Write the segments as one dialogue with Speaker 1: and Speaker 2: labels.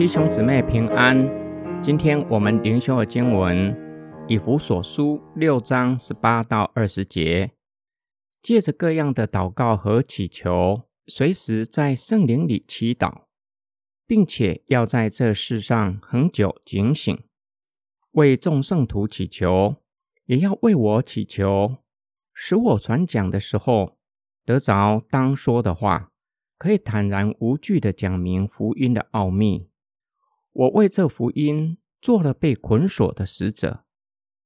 Speaker 1: 弟兄姊妹平安。今天我们灵修的经文，以弗所书六章十八到二十节，借着各样的祷告和祈求，随时在圣灵里祈祷，并且要在这世上恒久警醒，为众圣徒祈求，也要为我祈求，使我传讲的时候得着当说的话，可以坦然无惧的讲明福音的奥秘。我为这福音做了被捆锁的使者，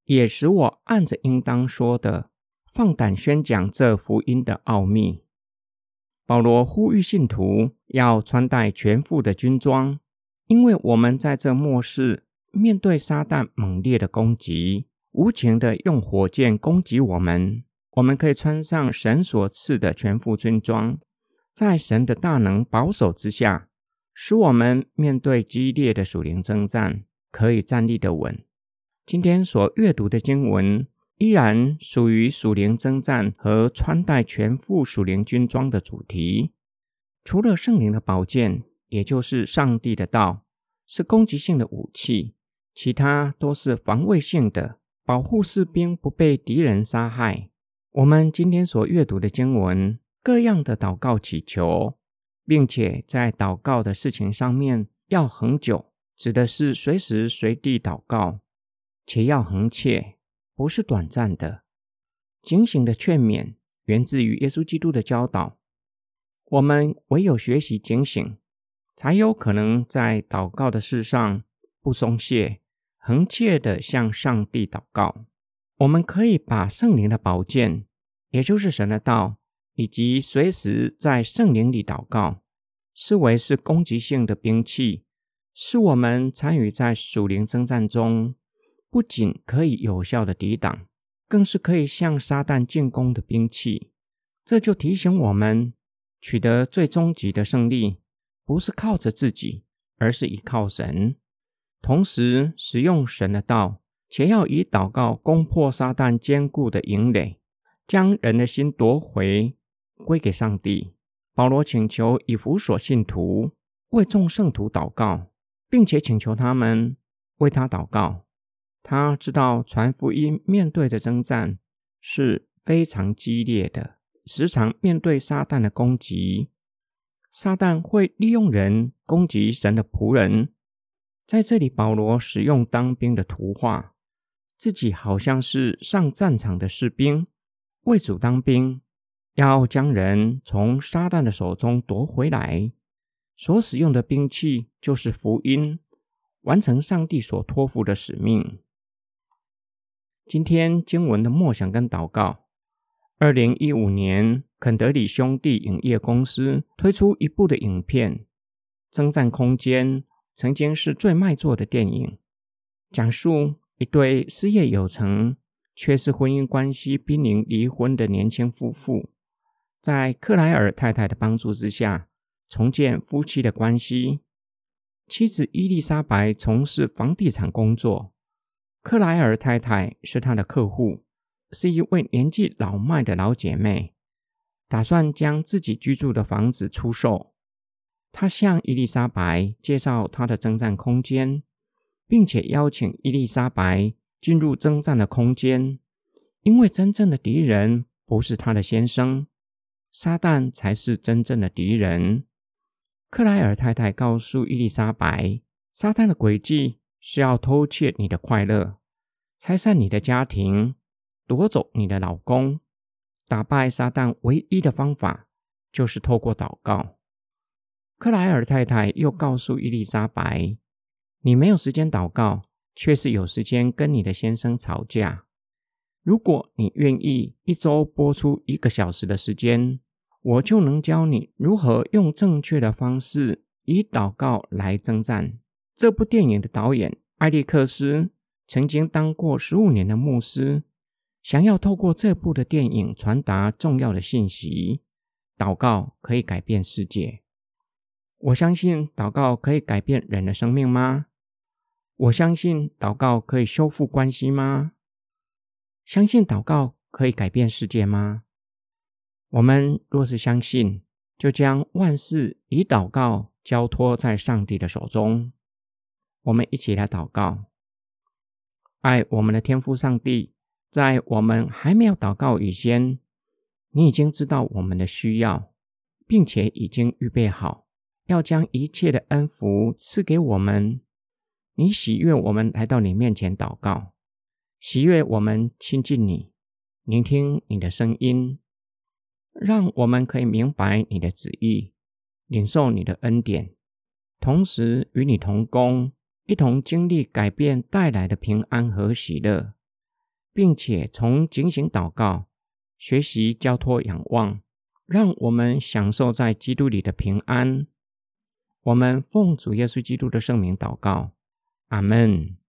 Speaker 1: 也使我按着应当说的，放胆宣讲这福音的奥秘。保罗呼吁信徒要穿戴全副的军装，因为我们在这末世面对撒旦猛烈的攻击，无情的用火箭攻击我们，我们可以穿上神所赐的全副军装，在神的大能保守之下。使我们面对激烈的属灵征战，可以站立得稳。今天所阅读的经文依然属于属灵征战和穿戴全副属灵军装的主题。除了圣灵的宝剑，也就是上帝的道，是攻击性的武器，其他都是防卫性的，保护士兵不被敌人杀害。我们今天所阅读的经文，各样的祷告祈求。并且在祷告的事情上面要恒久，指的是随时随地祷告，且要恒切，不是短暂的。警醒的劝勉源自于耶稣基督的教导。我们唯有学习警醒，才有可能在祷告的事上不松懈，恒切地向上帝祷告。我们可以把圣灵的宝剑，也就是神的道。以及随时在圣灵里祷告，视为是攻击性的兵器，是我们参与在属灵征战中，不仅可以有效的抵挡，更是可以向撒旦进攻的兵器。这就提醒我们，取得最终极的胜利，不是靠着自己，而是依靠神。同时使用神的道，且要以祷告攻破撒旦坚固的营垒，将人的心夺回。归给上帝。保罗请求以弗所信徒为众圣徒祷告，并且请求他们为他祷告。他知道传福音面对的征战是非常激烈的，时常面对撒旦的攻击。撒旦会利用人攻击神的仆人。在这里，保罗使用当兵的图画，自己好像是上战场的士兵，为主当兵。要将人从撒旦的手中夺回来，所使用的兵器就是福音，完成上帝所托付的使命。今天经文的默想跟祷告。二零一五年，肯德里兄弟影业公司推出一部的影片《征战空间》，曾经是最卖座的电影，讲述一对事业有成却是婚姻关系濒临离婚的年轻夫妇。在克莱尔太太的帮助之下，重建夫妻的关系。妻子伊丽莎白从事房地产工作，克莱尔太太是她的客户，是一位年纪老迈的老姐妹，打算将自己居住的房子出售。她向伊丽莎白介绍她的征战空间，并且邀请伊丽莎白进入征战的空间，因为真正的敌人不是她的先生。撒旦才是真正的敌人。克莱尔太太告诉伊丽莎白，撒旦的诡计是要偷窃你的快乐，拆散你的家庭，夺走你的老公。打败撒旦唯一的方法就是透过祷告。克莱尔太太又告诉伊丽莎白，你没有时间祷告，却是有时间跟你的先生吵架。如果你愿意一周播出一个小时的时间，我就能教你如何用正确的方式以祷告来征战。这部电影的导演艾利克斯曾经当过十五年的牧师，想要透过这部的电影传达重要的信息：祷告可以改变世界。我相信祷告可以改变人的生命吗？我相信祷告可以修复关系吗？相信祷告可以改变世界吗？我们若是相信，就将万事以祷告交托在上帝的手中。我们一起来祷告。爱我们的天父上帝，在我们还没有祷告以前，你已经知道我们的需要，并且已经预备好，要将一切的恩福赐给我们。你喜悦我们来到你面前祷告，喜悦我们亲近你，聆听你的声音，让我们可以明白你的旨意，领受你的恩典，同时与你同工，一同经历改变带来的平安和喜乐，并且从警醒祷告、学习交托仰望，让我们享受在基督里的平安。我们奉主耶稣基督的圣名祷告。阿门。